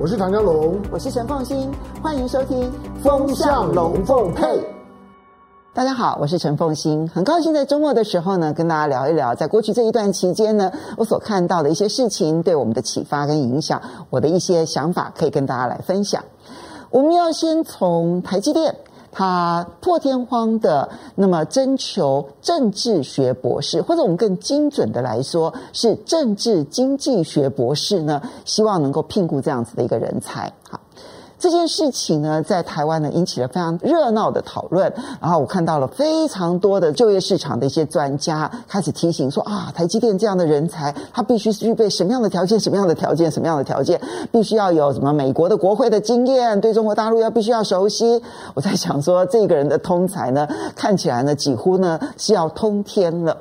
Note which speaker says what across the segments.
Speaker 1: 我是唐江龙，
Speaker 2: 我是陈凤新，欢迎收听《风向龙凤配》。大家好，我是陈凤新，很高兴在周末的时候呢，跟大家聊一聊，在过去这一段期间呢，我所看到的一些事情对我们的启发跟影响，我的一些想法可以跟大家来分享。我们要先从台积电，他破天荒的那么征求政治学博士，或者我们更精准的来说，是政治经济学博士呢，希望能够聘雇这样子的一个人才。好。这件事情呢，在台湾呢引起了非常热闹的讨论，然后我看到了非常多的就业市场的一些专家开始提醒说啊，台积电这样的人才，他必须具备什么样的条件？什么样的条件？什么样的条件？必须要有什么美国的国会的经验，对中国大陆要必须要熟悉。我在想说，这个人的通才呢，看起来呢，几乎呢是要通天了。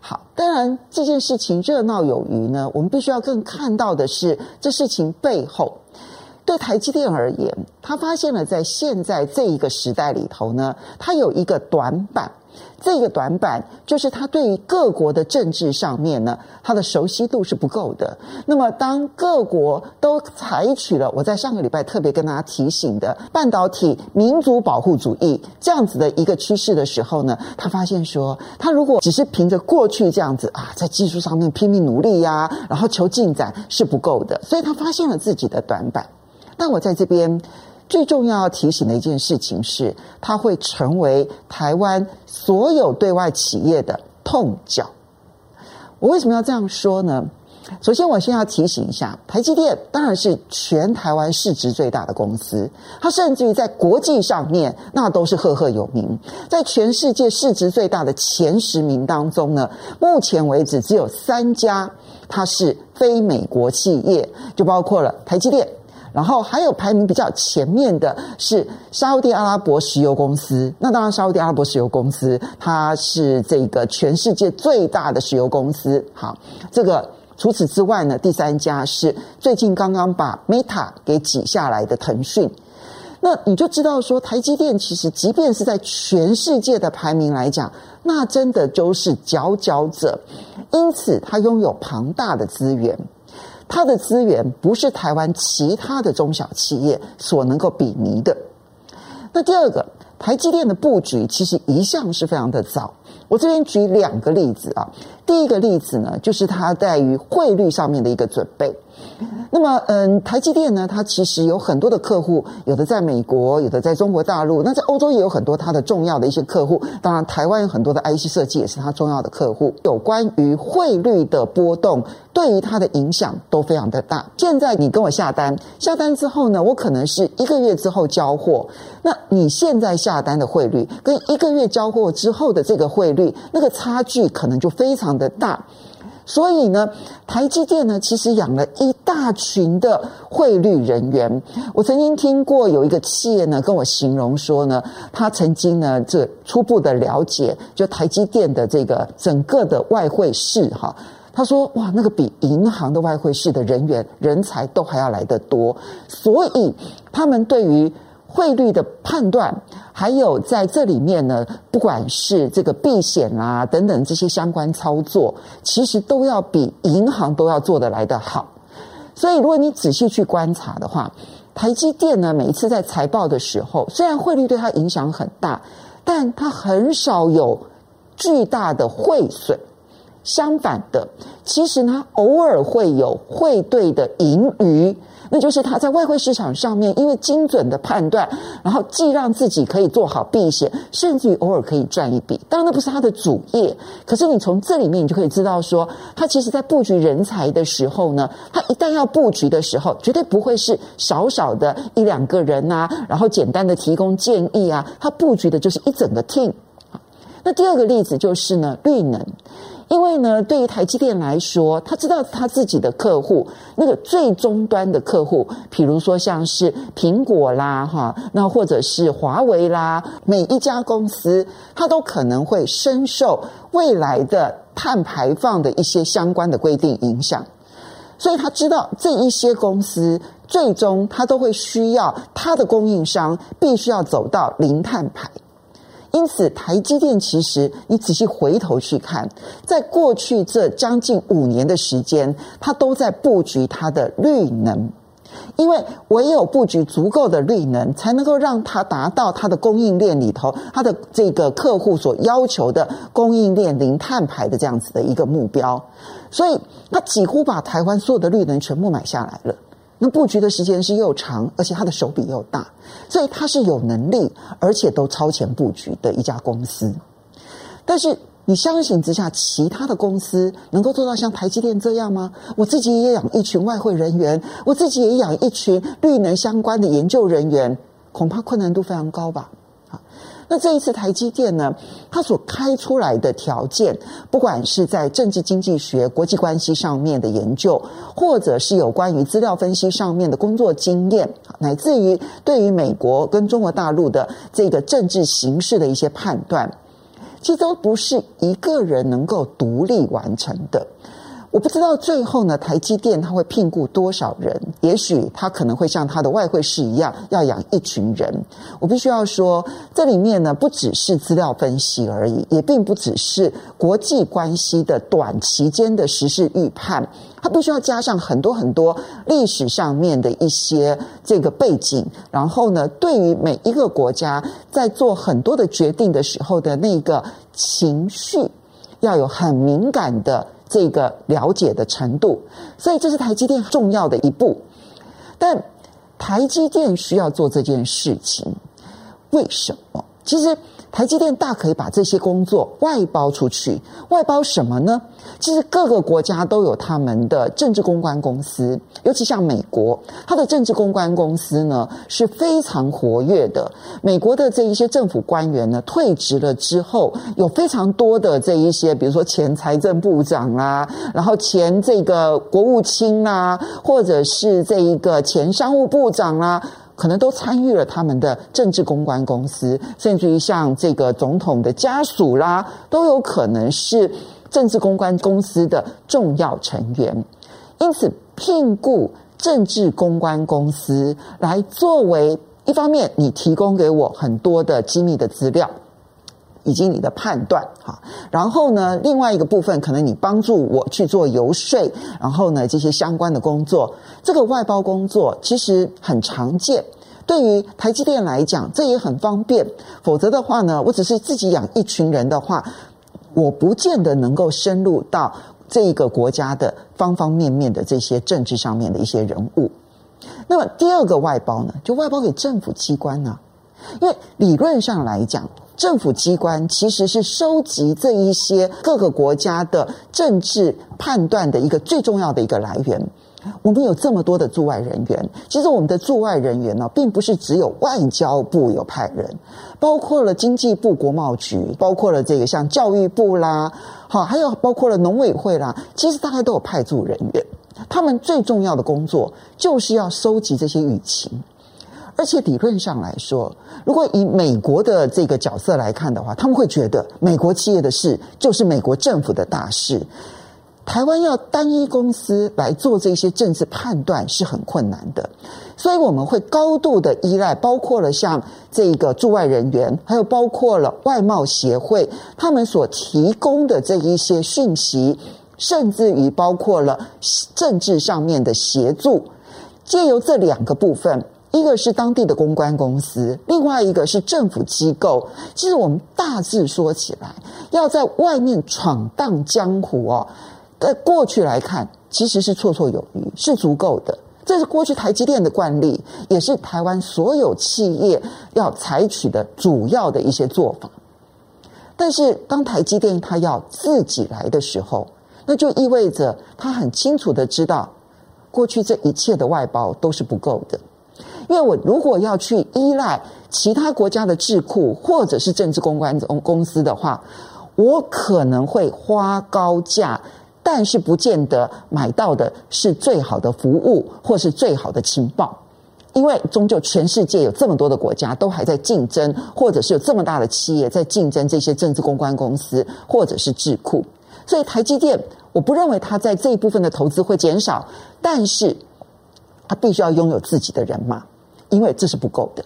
Speaker 2: 好，当然这件事情热闹有余呢，我们必须要更看到的是这事情背后。对台积电而言，他发现了在现在这一个时代里头呢，他有一个短板。这个短板就是他对于各国的政治上面呢，他的熟悉度是不够的。那么，当各国都采取了我在上个礼拜特别跟大家提醒的半导体民族保护主义这样子的一个趋势的时候呢，他发现说，他如果只是凭着过去这样子啊，在技术上面拼命努力呀，然后求进展是不够的。所以他发现了自己的短板。但我在这边最重要要提醒的一件事情是，它会成为台湾所有对外企业的痛脚。我为什么要这样说呢？首先，我先要提醒一下，台积电当然是全台湾市值最大的公司，它甚至于在国际上面那都是赫赫有名，在全世界市值最大的前十名当中呢，目前为止只有三家它是非美国企业，就包括了台积电。然后还有排名比较前面的是沙乌地阿拉伯石油公司，那当然沙乌地阿拉伯石油公司它是这个全世界最大的石油公司。好，这个除此之外呢，第三家是最近刚刚把 Meta 给挤下来的腾讯。那你就知道说，台积电其实即便是在全世界的排名来讲，那真的就是佼佼者，因此它拥有庞大的资源。它的资源不是台湾其他的中小企业所能够比拟的。那第二个，台积电的布局其实一向是非常的早。我这边举两个例子啊。第一个例子呢，就是它在于汇率上面的一个准备。那么，嗯，台积电呢，它其实有很多的客户，有的在美国，有的在中国大陆，那在欧洲也有很多它的重要的一些客户。当然，台湾有很多的 IC 设计也是它重要的客户。有关于汇率的波动，对于它的影响都非常的大。现在你跟我下单，下单之后呢，我可能是一个月之后交货。那你现在下单的汇率，跟一个月交货之后的这个汇率，那个差距可能就非常的大。所以呢，台积电呢，其实养了一大群的汇率人员。我曾经听过有一个企业呢，跟我形容说呢，他曾经呢，这初步的了解，就台积电的这个整个的外汇室哈，他说哇，那个比银行的外汇室的人员人才都还要来得多，所以他们对于。汇率的判断，还有在这里面呢，不管是这个避险啊等等这些相关操作，其实都要比银行都要做得来得好。所以，如果你仔细去观察的话，台积电呢，每一次在财报的时候，虽然汇率对它影响很大，但它很少有巨大的汇损。相反的，其实它偶尔会有汇兑的盈余。那就是他在外汇市场上面，因为精准的判断，然后既让自己可以做好避险，甚至于偶尔可以赚一笔。当然，那不是他的主业，可是你从这里面你就可以知道说，他其实在布局人才的时候呢，他一旦要布局的时候，绝对不会是少少的一两个人呐、啊，然后简单的提供建议啊，他布局的就是一整个 team。那第二个例子就是呢，绿能。因为呢，对于台积电来说，他知道他自己的客户，那个最终端的客户，比如说像是苹果啦，哈，那或者是华为啦，每一家公司，它都可能会深受未来的碳排放的一些相关的规定影响，所以他知道这一些公司最终他都会需要他的供应商必须要走到零碳排。因此，台积电其实你仔细回头去看，在过去这将近五年的时间，它都在布局它的绿能。因为唯有布局足够的绿能，才能够让它达到它的供应链里头，它的这个客户所要求的供应链零碳排的这样子的一个目标。所以，他几乎把台湾所有的绿能全部买下来了。那布局的时间是又长，而且他的手笔又大，所以他是有能力，而且都超前布局的一家公司。但是，你相形之下，其他的公司能够做到像台积电这样吗？我自己也养一群外汇人员，我自己也养一群绿能相关的研究人员，恐怕困难度非常高吧。啊，那这一次台积电呢，它所开出来的条件，不管是在政治经济学、国际关系上面的研究，或者是有关于资料分析上面的工作经验，乃至于对于美国跟中国大陆的这个政治形势的一些判断。其实都不是一个人能够独立完成的。我不知道最后呢，台积电它会聘雇多少人？也许它可能会像它的外汇室一样，要养一群人。我必须要说，这里面呢，不只是资料分析而已，也并不只是国际关系的短期间的时事预判。它必须要加上很多很多历史上面的一些这个背景，然后呢，对于每一个国家在做很多的决定的时候的那个情绪，要有很敏感的。这个了解的程度，所以这是台积电重要的一步。但台积电需要做这件事情，为什么？其实。台积电大可以把这些工作外包出去，外包什么呢？其实各个国家都有他们的政治公关公司，尤其像美国，它的政治公关公司呢是非常活跃的。美国的这一些政府官员呢退职了之后，有非常多的这一些，比如说前财政部长啊，然后前这个国务卿啊，或者是这一个前商务部长啊。可能都参与了他们的政治公关公司，甚至于像这个总统的家属啦，都有可能是政治公关公司的重要成员。因此，聘雇政治公关公司来作为一方面，你提供给我很多的机密的资料。以及你的判断，哈，然后呢，另外一个部分可能你帮助我去做游说，然后呢，这些相关的工作，这个外包工作其实很常见。对于台积电来讲，这也很方便。否则的话呢，我只是自己养一群人的话，我不见得能够深入到这一个国家的方方面面的这些政治上面的一些人物。那么第二个外包呢，就外包给政府机关呢，因为理论上来讲。政府机关其实是收集这一些各个国家的政治判断的一个最重要的一个来源。我们有这么多的驻外人员，其实我们的驻外人员呢，并不是只有外交部有派人，包括了经济部国贸局，包括了这个像教育部啦，好，还有包括了农委会啦，其实大概都有派驻人员。他们最重要的工作就是要收集这些舆情。而且理论上来说，如果以美国的这个角色来看的话，他们会觉得美国企业的事就是美国政府的大事。台湾要单一公司来做这些政治判断是很困难的，所以我们会高度的依赖，包括了像这个驻外人员，还有包括了外贸协会他们所提供的这一些讯息，甚至于包括了政治上面的协助，借由这两个部分。一个是当地的公关公司，另外一个是政府机构。其实我们大致说起来，要在外面闯荡江湖哦，在过去来看，其实是绰绰有余，是足够的。这是过去台积电的惯例，也是台湾所有企业要采取的主要的一些做法。但是，当台积电它要自己来的时候，那就意味着他很清楚的知道，过去这一切的外包都是不够的。因为我如果要去依赖其他国家的智库或者是政治公关公公司的话，我可能会花高价，但是不见得买到的是最好的服务或是最好的情报，因为终究全世界有这么多的国家都还在竞争，或者是有这么大的企业在竞争这些政治公关公司或者是智库，所以台积电我不认为它在这一部分的投资会减少，但是它必须要拥有自己的人马。因为这是不够的，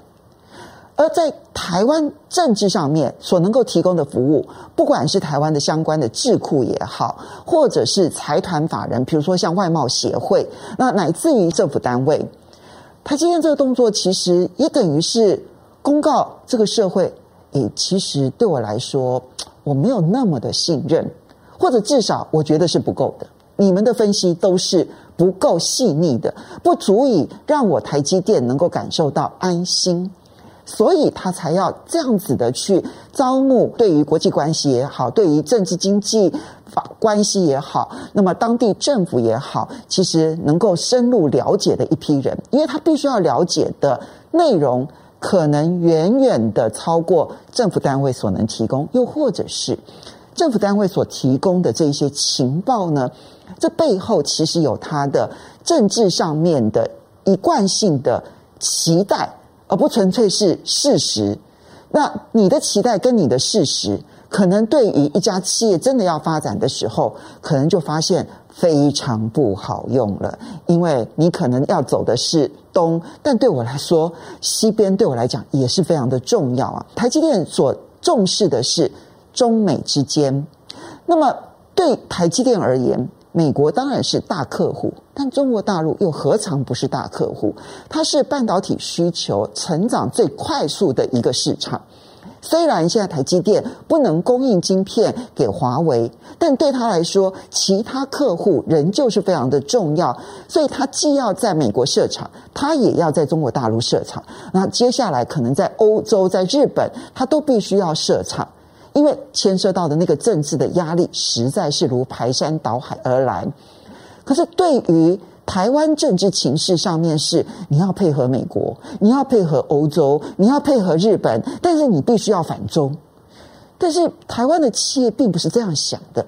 Speaker 2: 而在台湾政治上面所能够提供的服务，不管是台湾的相关的智库也好，或者是财团法人，比如说像外贸协会，那乃至于政府单位，他今天这个动作其实也等于是公告这个社会，诶，其实对我来说，我没有那么的信任，或者至少我觉得是不够的。你们的分析都是不够细腻的，不足以让我台积电能够感受到安心。所以他才要这样子的去招募，对于国际关系也好，对于政治经济法关系也好，那么当地政府也好，其实能够深入了解的一批人，因为他必须要了解的内容可能远远的超过政府单位所能提供，又或者是政府单位所提供的这些情报呢，这背后其实有他的政治上面的一贯性的期待。而不纯粹是事实，那你的期待跟你的事实，可能对于一家企业真的要发展的时候，可能就发现非常不好用了，因为你可能要走的是东，但对我来说，西边对我来讲也是非常的重要啊。台积电所重视的是中美之间，那么对台积电而言。美国当然是大客户，但中国大陆又何尝不是大客户？它是半导体需求成长最快速的一个市场。虽然现在台积电不能供应晶片给华为，但对他来说，其他客户仍旧是非常的重要。所以，他既要在美国设厂，他也要在中国大陆设厂。那接下来可能在欧洲、在日本，他都必须要设厂。因为牵涉到的那个政治的压力实在是如排山倒海而来，可是对于台湾政治情势上面是你要配合美国，你要配合欧洲，你要配合日本，但是你必须要反中。但是台湾的企业并不是这样想的。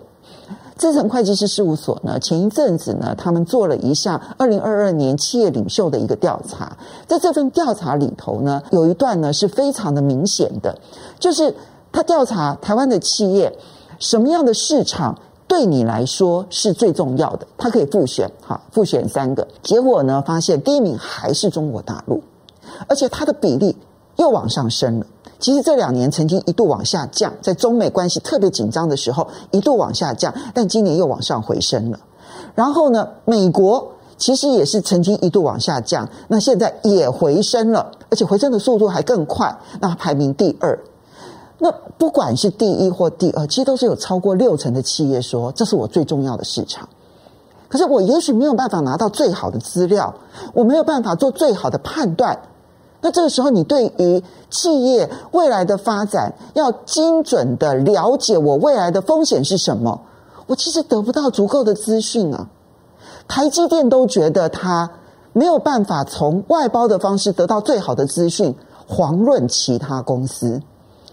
Speaker 2: 资诚会计师事务所呢，前一阵子呢，他们做了一项二零二二年企业领袖的一个调查，在这份调查里头呢，有一段呢是非常的明显的，就是。他调查台湾的企业，什么样的市场对你来说是最重要的？他可以复选，哈，复选三个。结果呢，发现第一名还是中国大陆，而且它的比例又往上升了。其实这两年曾经一度往下降，在中美关系特别紧张的时候一度往下降，但今年又往上回升了。然后呢，美国其实也是曾经一度往下降，那现在也回升了，而且回升的速度还更快，那排名第二。那不管是第一或第二，其实都是有超过六成的企业说，这是我最重要的市场。可是我也许没有办法拿到最好的资料，我没有办法做最好的判断。那这个时候，你对于企业未来的发展，要精准的了解我未来的风险是什么，我其实得不到足够的资讯啊。台积电都觉得他没有办法从外包的方式得到最好的资讯，遑论其他公司。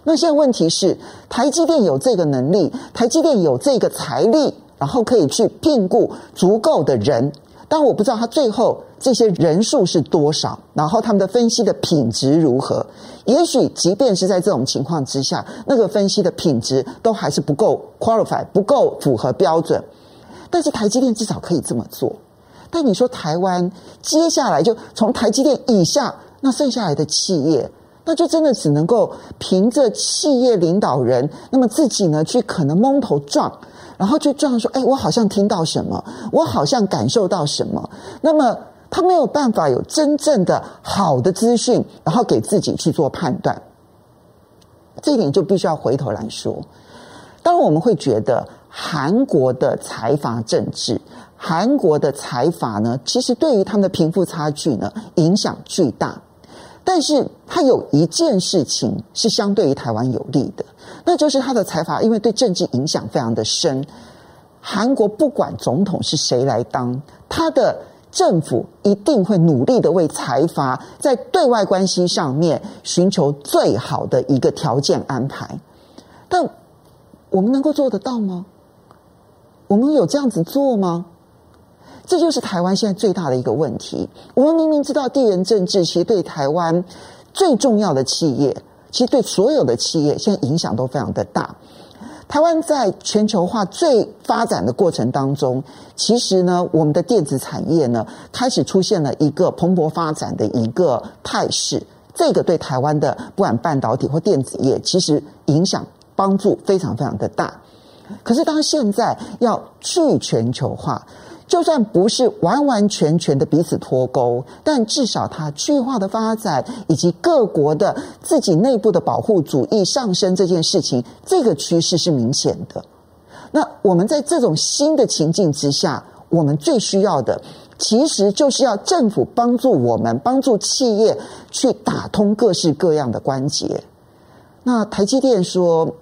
Speaker 2: 那现在问题是，台积电有这个能力，台积电有这个财力，然后可以去聘雇足够的人。但我不知道他最后这些人数是多少，然后他们的分析的品质如何。也许即便是在这种情况之下，那个分析的品质都还是不够 qualify，不够符合标准。但是台积电至少可以这么做。但你说台湾接下来就从台积电以下，那剩下来的企业。那就真的只能够凭着企业领导人，那么自己呢去可能蒙头撞，然后就撞说：“哎，我好像听到什么，我好像感受到什么。”那么他没有办法有真正的好的资讯，然后给自己去做判断。这一点就必须要回头来说。当然，我们会觉得韩国的财阀政治，韩国的财阀呢，其实对于他们的贫富差距呢影响巨大。但是他有一件事情是相对于台湾有利的，那就是他的财阀，因为对政治影响非常的深。韩国不管总统是谁来当，他的政府一定会努力的为财阀在对外关系上面寻求最好的一个条件安排。但我们能够做得到吗？我们有这样子做吗？这就是台湾现在最大的一个问题。我们明明知道地缘政治其实对台湾最重要的企业，其实对所有的企业现在影响都非常的大。台湾在全球化最发展的过程当中，其实呢，我们的电子产业呢开始出现了一个蓬勃发展的一个态势。这个对台湾的不管半导体或电子业，其实影响帮助非常非常的大。可是当现在要去全球化，就算不是完完全全的彼此脱钩，但至少它区域化的发展以及各国的自己内部的保护主义上升这件事情，这个趋势是明显的。那我们在这种新的情境之下，我们最需要的，其实就是要政府帮助我们，帮助企业去打通各式各样的关节。那台积电说，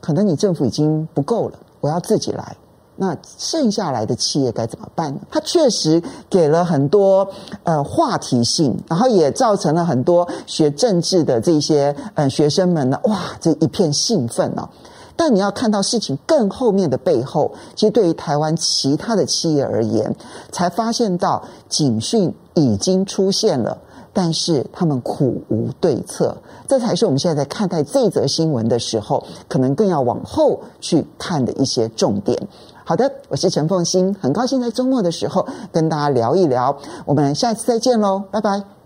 Speaker 2: 可能你政府已经不够了，我要自己来。那剩下来的企业该怎么办呢？它确实给了很多呃话题性，然后也造成了很多学政治的这些呃学生们呢，哇，这一片兴奋哦。但你要看到事情更后面的背后，其实对于台湾其他的企业而言，才发现到警讯已经出现了，但是他们苦无对策。这才是我们现在在看待这则新闻的时候，可能更要往后去看的一些重点。好的，我是陈凤欣，很高兴在周末的时候跟大家聊一聊。我们下次再见喽，拜拜。